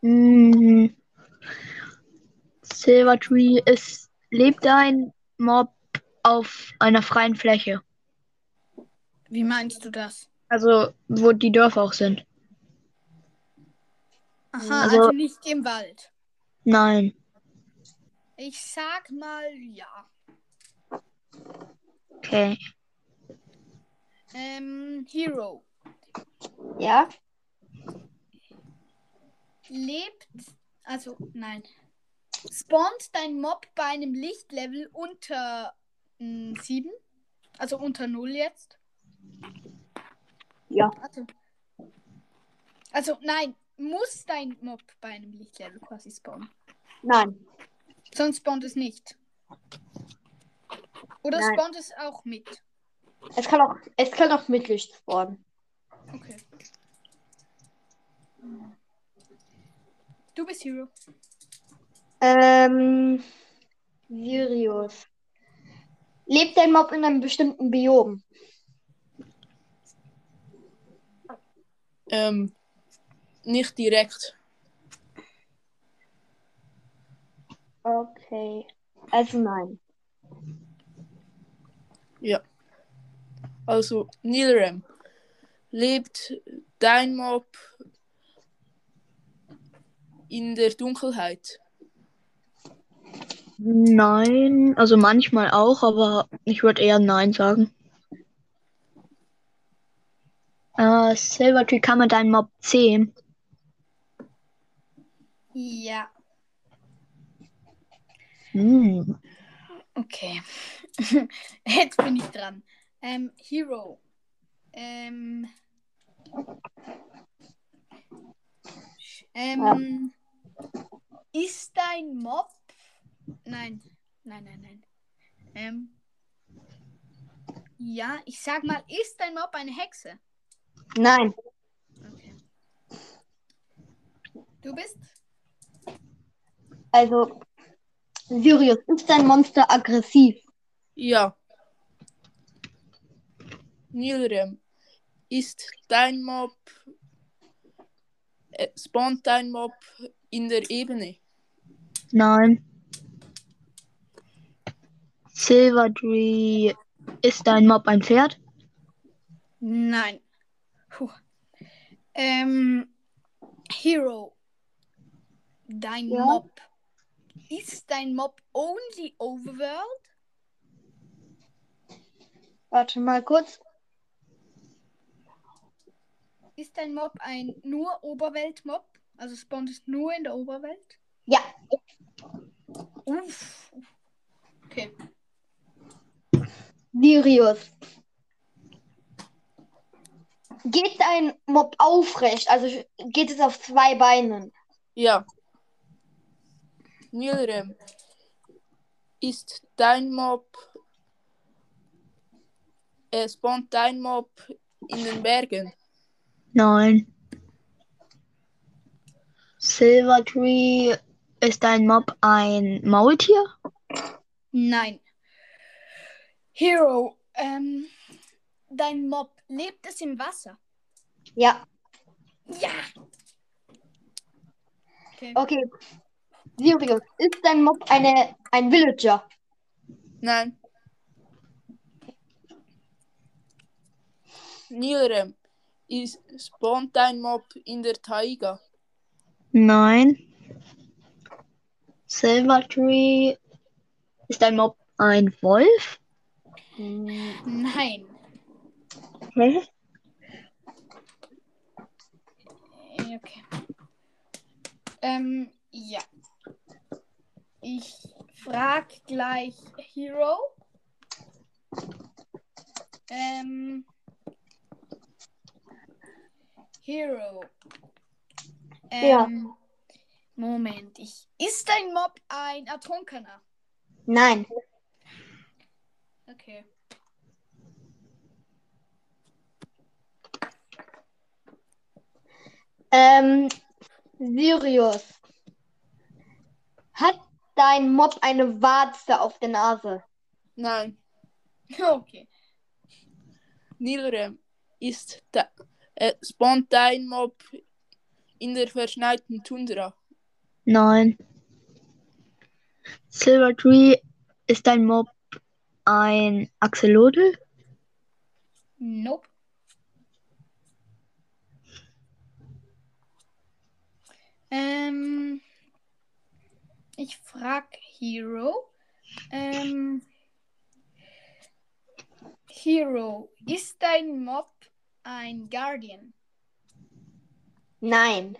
[SPEAKER 4] Mm. Silvertree ist, lebt dein Mob auf einer freien Fläche.
[SPEAKER 1] Wie meinst du das?
[SPEAKER 4] Also, wo die Dörfer auch sind.
[SPEAKER 1] Aha,
[SPEAKER 4] Also-
[SPEAKER 1] also nicht im Wald.
[SPEAKER 4] Nein.
[SPEAKER 1] Ich sag mal ja.
[SPEAKER 4] Okay.
[SPEAKER 1] Ähm, Hero.
[SPEAKER 3] Ja?
[SPEAKER 1] Lebt. Also, nein. Spawnt dein Mob bei einem Lichtlevel unter 7? Also unter 0 jetzt?
[SPEAKER 3] Ja.
[SPEAKER 1] Also, also, nein. Muss dein Mob bei einem Lichtlevel quasi spawnen?
[SPEAKER 3] Nein.
[SPEAKER 1] Sonst spawnt es nicht. Oder
[SPEAKER 3] Nein.
[SPEAKER 1] spawnt es auch mit?
[SPEAKER 3] Es kann auch, es kann auch mit Licht spawnen.
[SPEAKER 1] Okay. Du bist Hero.
[SPEAKER 3] Ähm, Sirius. Lebt dein Mob in einem bestimmten Biom?
[SPEAKER 2] Ähm, nicht direkt.
[SPEAKER 3] Okay. Also nein.
[SPEAKER 2] Ja. Also, Nilrem. Lebt dein Mob in der Dunkelheit?
[SPEAKER 4] Nein. Also manchmal auch, aber ich würde eher Nein sagen. Äh, Silvertree kann man deinen Mob zähmen.
[SPEAKER 1] Ja.
[SPEAKER 4] Hm.
[SPEAKER 1] Okay. Jetzt bin ich dran. Ähm, Hero. Ähm. Ähm. Ist dein Mob. Nein. Nein, nein, nein. Ähm. Ja, ich sag mal, ist dein Mob eine Hexe?
[SPEAKER 3] Nein.
[SPEAKER 1] Okay. Du bist?
[SPEAKER 3] Also, Sirius, ist dein Monster aggressiv?
[SPEAKER 2] Ja. Nilrem. Ist dein Mob. Äh, spawnt dein Mob in der Ebene?
[SPEAKER 4] Nein. Silverdree, ist dein Mob ein Pferd?
[SPEAKER 1] Nein. Puh. Ähm, Hero. Dein
[SPEAKER 3] Ja?
[SPEAKER 1] Mob. Ist dein Mob only Overworld?
[SPEAKER 3] Warte mal kurz.
[SPEAKER 1] Ist dein Mob ein nur Oberwelt-Mob? Also spawnt es nur in der Oberwelt?
[SPEAKER 3] Ja.
[SPEAKER 1] Uff. Okay.
[SPEAKER 3] Sirius. Geht dein Mob aufrecht? Also geht es auf zwei Beinen?
[SPEAKER 2] Ja. Nilrem. Ist dein Mob. Äh, spawnt dein Mob in den Bergen?
[SPEAKER 4] Nein. Silvertree, ist dein Mob ein Maultier?
[SPEAKER 1] Nein. Hero. Ähm, dein Mob lebt es im Wasser?
[SPEAKER 3] Ja.
[SPEAKER 1] Ja. Okay.
[SPEAKER 3] Okay. Sirius, ist dein Mob eine, ein Villager?
[SPEAKER 2] Nein. Nilrem. Ist, spawnt dein Mob in der Taiga?
[SPEAKER 4] Nein. Silvertree. Ist dein Mob ein Wolf?
[SPEAKER 1] Nein.
[SPEAKER 4] Hä?
[SPEAKER 1] Äh, Okay. Ähm, ja. Ich frag gleich Hero. Ähm. Hero.
[SPEAKER 3] Ja.
[SPEAKER 1] Ähm, Moment, ich. Ist dein Mob ein Ertrunkener?
[SPEAKER 3] Nein.
[SPEAKER 1] Okay.
[SPEAKER 3] Ähm, Sirius. Hat dein Mob eine Warze auf der Nase?
[SPEAKER 2] Nein.
[SPEAKER 1] Okay.
[SPEAKER 2] Nilrem ist da, äh, spawnt dein Mob in der verschneiten Tundra.
[SPEAKER 4] Nein. Silvertree. Ist dein Mob ein Axolotl?
[SPEAKER 1] Nope. Ähm, ich frag Hero. Ähm, Hero, ist dein Mob ein Guardian?
[SPEAKER 3] Nein.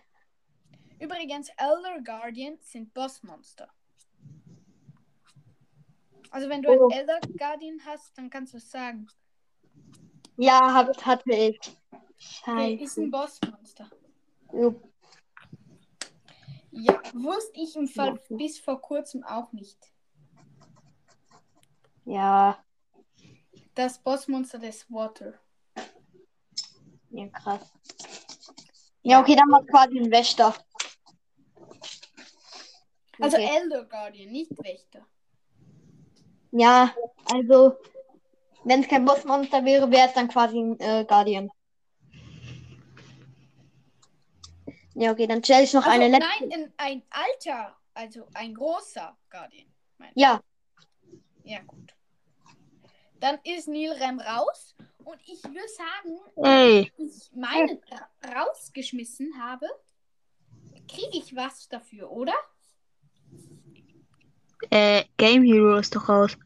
[SPEAKER 1] Übrigens, Elder Guardian sind Bossmonster. Also wenn du
[SPEAKER 3] Oh.
[SPEAKER 1] einen Elder Guardian hast, dann kannst du es sagen.
[SPEAKER 3] Ja, hab, hatte ich.
[SPEAKER 1] Okay, ist
[SPEAKER 3] Scheiße.
[SPEAKER 1] ein Bossmonster.
[SPEAKER 3] Jupp.
[SPEAKER 1] Ja, wusste ich im Fall
[SPEAKER 3] Ja.
[SPEAKER 1] bis vor kurzem auch nicht.
[SPEAKER 3] Ja,
[SPEAKER 1] Das Bossmonster des Water.
[SPEAKER 3] ja, krass. Ja, okay, dann war quasi ein Wächter.
[SPEAKER 1] Also
[SPEAKER 3] Okay.
[SPEAKER 1] Elder Guardian, nicht Wächter.
[SPEAKER 3] Ja, also, wenn es kein Bossmonster wäre, wäre es dann quasi ein äh, Guardian. Ja, okay, dann stelle ich noch
[SPEAKER 1] Also,
[SPEAKER 3] eine letzte.
[SPEAKER 1] nein, ein, ein alter, also ein großer Guardian.
[SPEAKER 3] Ja,
[SPEAKER 1] Ja, gut. Dann ist Nilrem raus und ich würde sagen,
[SPEAKER 4] Ey.
[SPEAKER 1] ich meinen ra rausgeschmissen habe, kriege ich was dafür, oder?
[SPEAKER 4] Äh, Game Hero ist doch raus.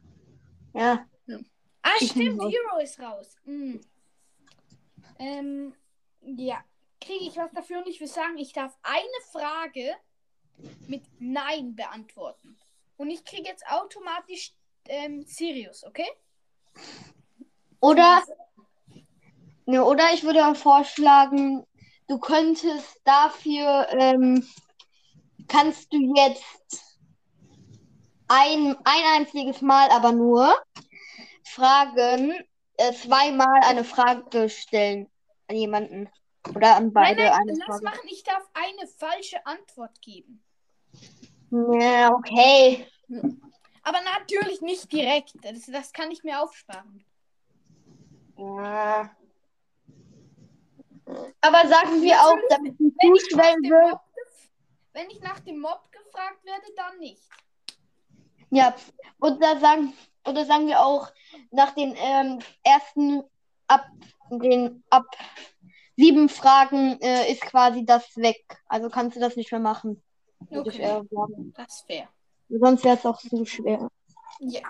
[SPEAKER 3] ja.
[SPEAKER 1] Ah,
[SPEAKER 3] Ich
[SPEAKER 1] stimmt. Hero ist raus. Hm. Ähm, ja, kriege ich was dafür und ich würde sagen, ich darf eine Frage mit Nein beantworten. Und ich kriege jetzt automatisch ähm, Sirius, okay?
[SPEAKER 3] Oder, ne, oder ich würde auch vorschlagen, du könntest dafür, ähm, kannst du jetzt ein, ein einziges Mal aber nur Fragen, äh, zweimal eine Frage stellen an jemanden. Oder an
[SPEAKER 1] Nein,
[SPEAKER 3] beide
[SPEAKER 1] nein,
[SPEAKER 3] eine
[SPEAKER 1] lass
[SPEAKER 3] Frage.
[SPEAKER 1] machen, ich darf eine falsche Antwort geben.
[SPEAKER 3] Ja, okay.
[SPEAKER 1] Aber natürlich nicht direkt. Das, das kann ich mir aufsparen.
[SPEAKER 3] Ja. Aber sagen wir auch, damit die
[SPEAKER 1] Wenn wenn ich nach dem Mob gefragt werde, dann nicht.
[SPEAKER 3] Ja, oder sagen, oder sagen wir auch, nach den ähm, ersten ab den ab sieben Fragen äh, ist quasi das weg. Also kannst du das nicht mehr machen.
[SPEAKER 1] Okay,
[SPEAKER 3] sagen.
[SPEAKER 1] das ist fair.
[SPEAKER 3] Sonst wäre es auch zu schwer.
[SPEAKER 1] Ja.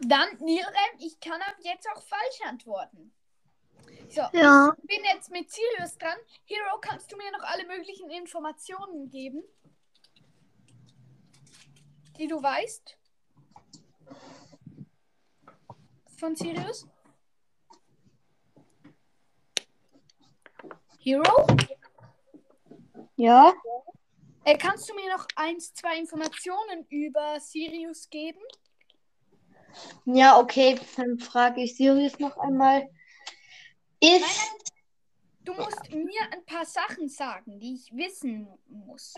[SPEAKER 1] Dann, Nilrem, ich kann ab jetzt auch falsch antworten. So,
[SPEAKER 4] Ja.
[SPEAKER 1] ich bin jetzt mit Sirius dran. Hero, kannst du mir noch alle möglichen Informationen geben? Die du weißt? Von Sirius? Hero?
[SPEAKER 3] Ja?
[SPEAKER 1] Äh, kannst du mir noch eins, zwei Informationen über Sirius geben?
[SPEAKER 3] Ja, okay. Dann frage ich Sirius noch einmal.
[SPEAKER 1] Nein,
[SPEAKER 3] Ist.
[SPEAKER 1] nein, du musst mir ein paar Sachen sagen, die ich wissen muss.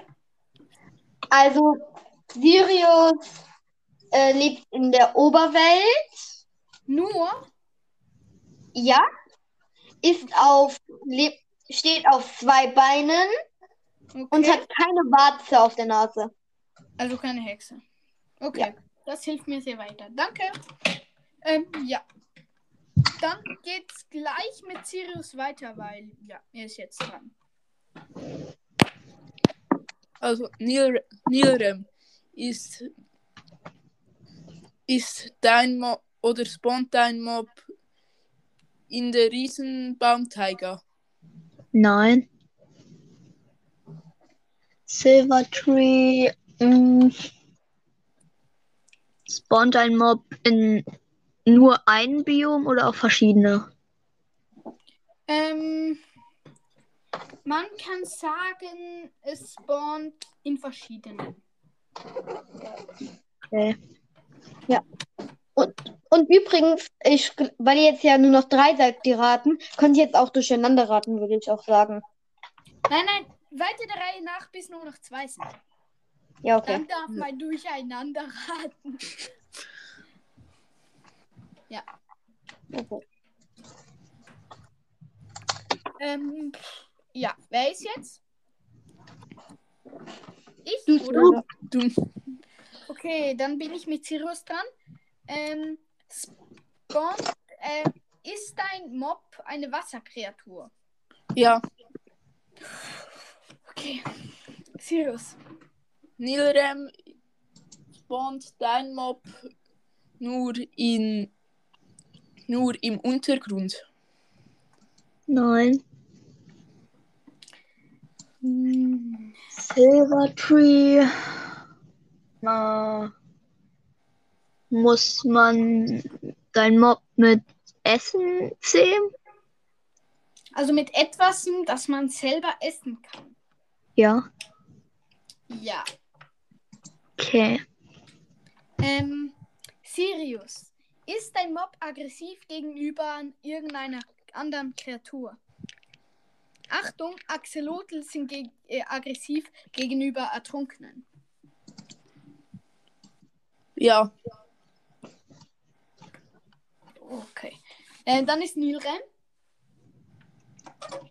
[SPEAKER 3] Also, Sirius äh, lebt in der Oberwelt.
[SPEAKER 1] Nur,
[SPEAKER 3] Ja. Ist auf. Lebt, steht auf zwei Beinen
[SPEAKER 1] okay.
[SPEAKER 3] und hat keine Warze auf der Nase.
[SPEAKER 1] also keine Hexe. Okay, das hilft mir sehr weiter. Danke. Ähm, ja. Dann geht's gleich mit Sirius weiter, weil, ja, er ist jetzt dran.
[SPEAKER 2] also Nil, Nilrem, ist, ist dein Mob oder spawnt dein Mob in der Riesenbaumtaiga?
[SPEAKER 4] Nein. Silvertree. Mh, spawnt ein Mob in nur ein Biom oder auch verschiedene?
[SPEAKER 1] Ähm, man kann sagen, es spawnt in verschiedenen.
[SPEAKER 4] Okay.
[SPEAKER 3] Und übrigens, ich, weil ihr jetzt ja nur noch drei seid, die raten, könnt ihr jetzt auch durcheinander raten, würde ich auch sagen.
[SPEAKER 1] Nein, nein, weiter der Reihe nach, bis nur noch zwei sind.
[SPEAKER 3] Ja, okay.
[SPEAKER 1] Dann darf man durcheinander raten.
[SPEAKER 3] okay.
[SPEAKER 1] Ähm, ja, wer ist jetzt? Ich,
[SPEAKER 3] Du,
[SPEAKER 1] oder?
[SPEAKER 2] Du,
[SPEAKER 1] Okay, dann bin ich mit Sirius dran. Ähm, Spawn, äh, ist dein Mob eine Wasserkreatur?
[SPEAKER 2] ja,
[SPEAKER 1] Okay. Sirius.
[SPEAKER 2] Nilrem spawnt dein Mob nur in nur im Untergrund.
[SPEAKER 4] Nein. Silvertree. Äh, muss man dein Mob mit Essen zähmen?
[SPEAKER 1] Also mit etwas, das man selber essen kann.
[SPEAKER 4] Ja.
[SPEAKER 1] Ja.
[SPEAKER 4] Okay.
[SPEAKER 1] Ähm, Sirius. Ist dein Mob aggressiv gegenüber irgendeiner anderen Kreatur? Achtung, Axolotl sind geg äh, aggressiv gegenüber Ertrunkenen.
[SPEAKER 2] Ja,
[SPEAKER 1] Okay. Äh, dann ist Nilrem.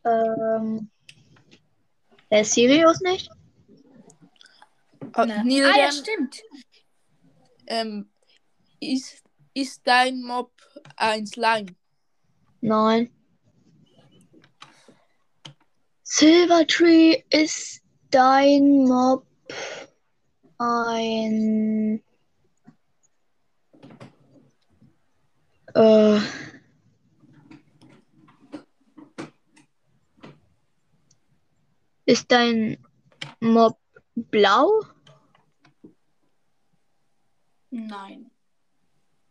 [SPEAKER 4] Ähm. Der Sirius nicht?
[SPEAKER 2] äh,
[SPEAKER 1] Ne.
[SPEAKER 2] Nilrem
[SPEAKER 1] Ah ja, stimmt.
[SPEAKER 2] ähm, ist, ist dein Mob ein Slime?
[SPEAKER 4] Nein. Silvertree ist dein Mob ein. Äh. Ist dein Mob blau?
[SPEAKER 1] Nein.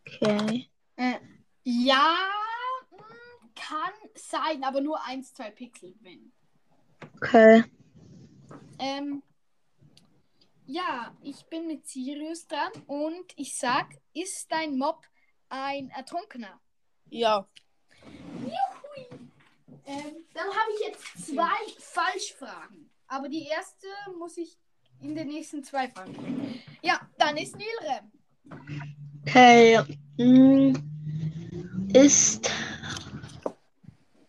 [SPEAKER 4] Okay.
[SPEAKER 1] Äh, ja, mh, kann sein, aber nur 1, 2 Pixel, wenn.
[SPEAKER 4] Okay.
[SPEAKER 1] Ähm, ja, ich bin mit Sirius dran und ich sag, ist dein Mob ein Ertrunkener?
[SPEAKER 2] Ja,
[SPEAKER 1] Ähm, dann habe ich jetzt zwei Falschfragen. Aber die erste muss ich in den nächsten zwei Fragen. Ja, dann ist Nilrem.
[SPEAKER 4] Okay. mm, Ist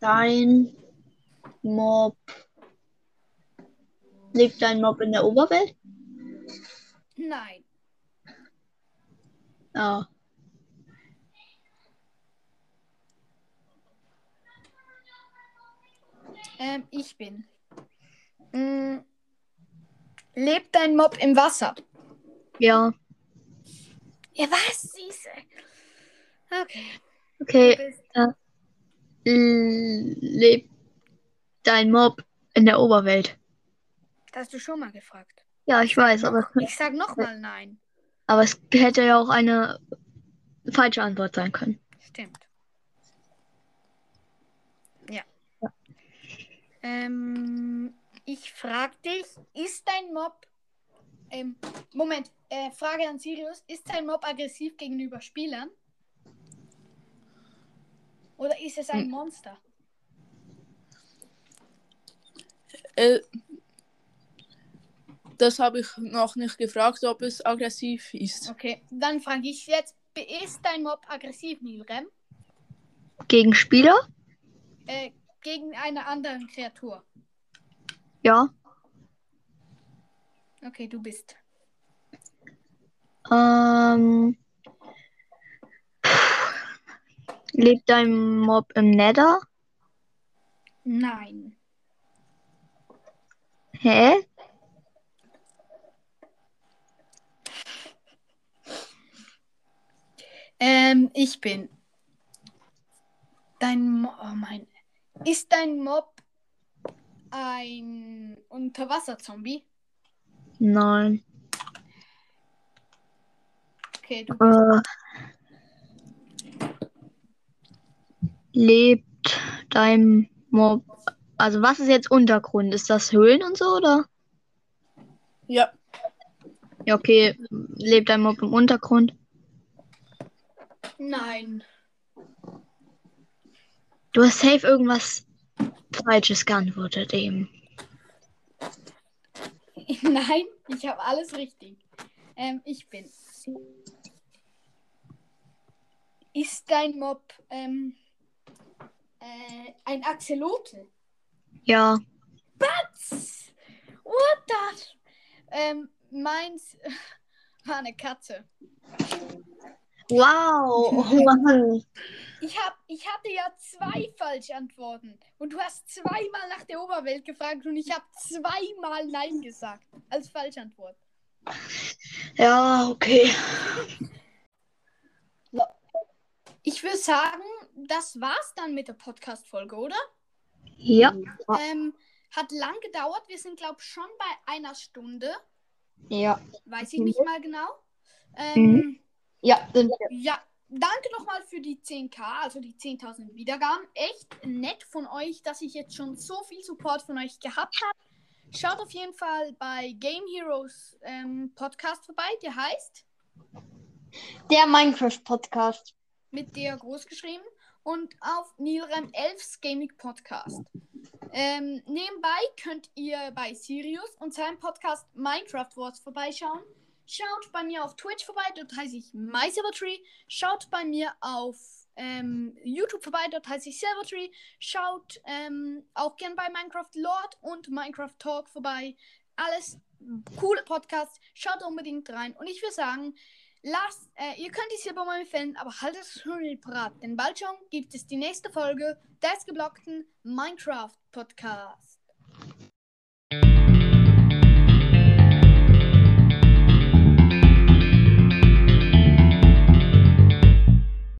[SPEAKER 4] dein Mob. Lebt dein Mob in der Oberwelt?
[SPEAKER 1] Nein.
[SPEAKER 4] Ah.
[SPEAKER 1] Ähm, ich bin. Mm, lebt dein Mob im Wasser?
[SPEAKER 4] Ja.
[SPEAKER 1] Ja, was? Süße. Okay.
[SPEAKER 4] Okay. l- Lebt dein Mob in der Oberwelt?
[SPEAKER 1] Das hast du schon mal gefragt.
[SPEAKER 4] Ja, ich weiß, aber,
[SPEAKER 1] Ich sag nochmal nein.
[SPEAKER 4] aber es hätte ja auch eine falsche Antwort sein können.
[SPEAKER 1] Stimmt. Ja. Ähm, ich frag dich, ist dein Mob. Ähm, Moment, äh, Frage an Sirius. Ist dein Mob aggressiv gegenüber Spielern? Oder ist es ein
[SPEAKER 2] Hm.
[SPEAKER 1] Monster?
[SPEAKER 2] äh, das habe ich noch nicht gefragt, ob es aggressiv ist.
[SPEAKER 1] Okay, dann frage ich jetzt, ist dein Mob aggressiv, Nilrem?
[SPEAKER 4] Gegen Spieler?
[SPEAKER 1] Äh, gegen eine andere Kreatur?
[SPEAKER 4] Ja.
[SPEAKER 1] Okay, du bist.
[SPEAKER 4] Ähm, lebt dein Mob im Nether?
[SPEAKER 1] Nein.
[SPEAKER 4] Hä?
[SPEAKER 1] Ähm, ich bin. Dein Mob. oh mein. Ist dein Mob ein Unterwasserzombie?
[SPEAKER 4] Nein.
[SPEAKER 1] Okay, du
[SPEAKER 4] Äh, lebt dein Mob. Also was ist jetzt Untergrund? Ist das Höhlen und so, oder?
[SPEAKER 2] Ja.
[SPEAKER 4] Ja, okay. Lebt dein Mob im Untergrund?
[SPEAKER 1] Nein.
[SPEAKER 4] Du hast safe irgendwas Falsches geantwortet eben.
[SPEAKER 1] Nein, ich habe alles richtig. Ähm, ich bin. Ist dein Mob ähm, äh, ein Axolotl?
[SPEAKER 4] Ja.
[SPEAKER 1] What the? Ähm, meins war eine Katze.
[SPEAKER 3] Wow. Oh Mann.
[SPEAKER 1] Ich, hab, ich hatte ja zwei falsche Antworten. Und du hast zweimal nach der Oberwelt gefragt und ich habe zweimal Nein gesagt. Als Falschantwort.
[SPEAKER 4] Ja, okay.
[SPEAKER 1] Ich würde sagen, das war's dann mit der Podcast-Folge, oder?
[SPEAKER 4] Ja.
[SPEAKER 1] Ähm, hat lang gedauert. Wir sind, glaube ich, schon bei einer Stunde.
[SPEAKER 3] Ja.
[SPEAKER 1] Weiß ich nicht mal genau. Ähm,
[SPEAKER 3] Ja, sind wir.
[SPEAKER 1] Ja, danke nochmal für die 10k, also die 10.000 Wiedergaben. Echt nett von euch, dass ich jetzt schon so viel Support von euch gehabt habe. Schaut auf jeden Fall bei Game Heroes ähm, Podcast vorbei, der heißt
[SPEAKER 3] Der Minecraft-Podcast.
[SPEAKER 1] mit der groß geschrieben und auf Nilrem 11 Gaming Podcast. Ähm, nebenbei könnt ihr bei Sirius und seinem Podcast Minecraft Wars vorbeischauen. Schaut bei mir auf Twitch vorbei, dort heiße ich MySilverTree. Schaut bei mir auf ähm, YouTube vorbei, dort heiße ich Silvertree. Schaut ähm, auch gern bei Minecraft Lord und Minecraft Talk vorbei. Alles coole Podcasts. Schaut unbedingt rein. Und ich würde sagen, lasst, äh, ihr könnt die Silbermami fällen, aber haltet es schon parat. Denn bald schon gibt es die nächste Folge des geblockten Minecraft Podcasts.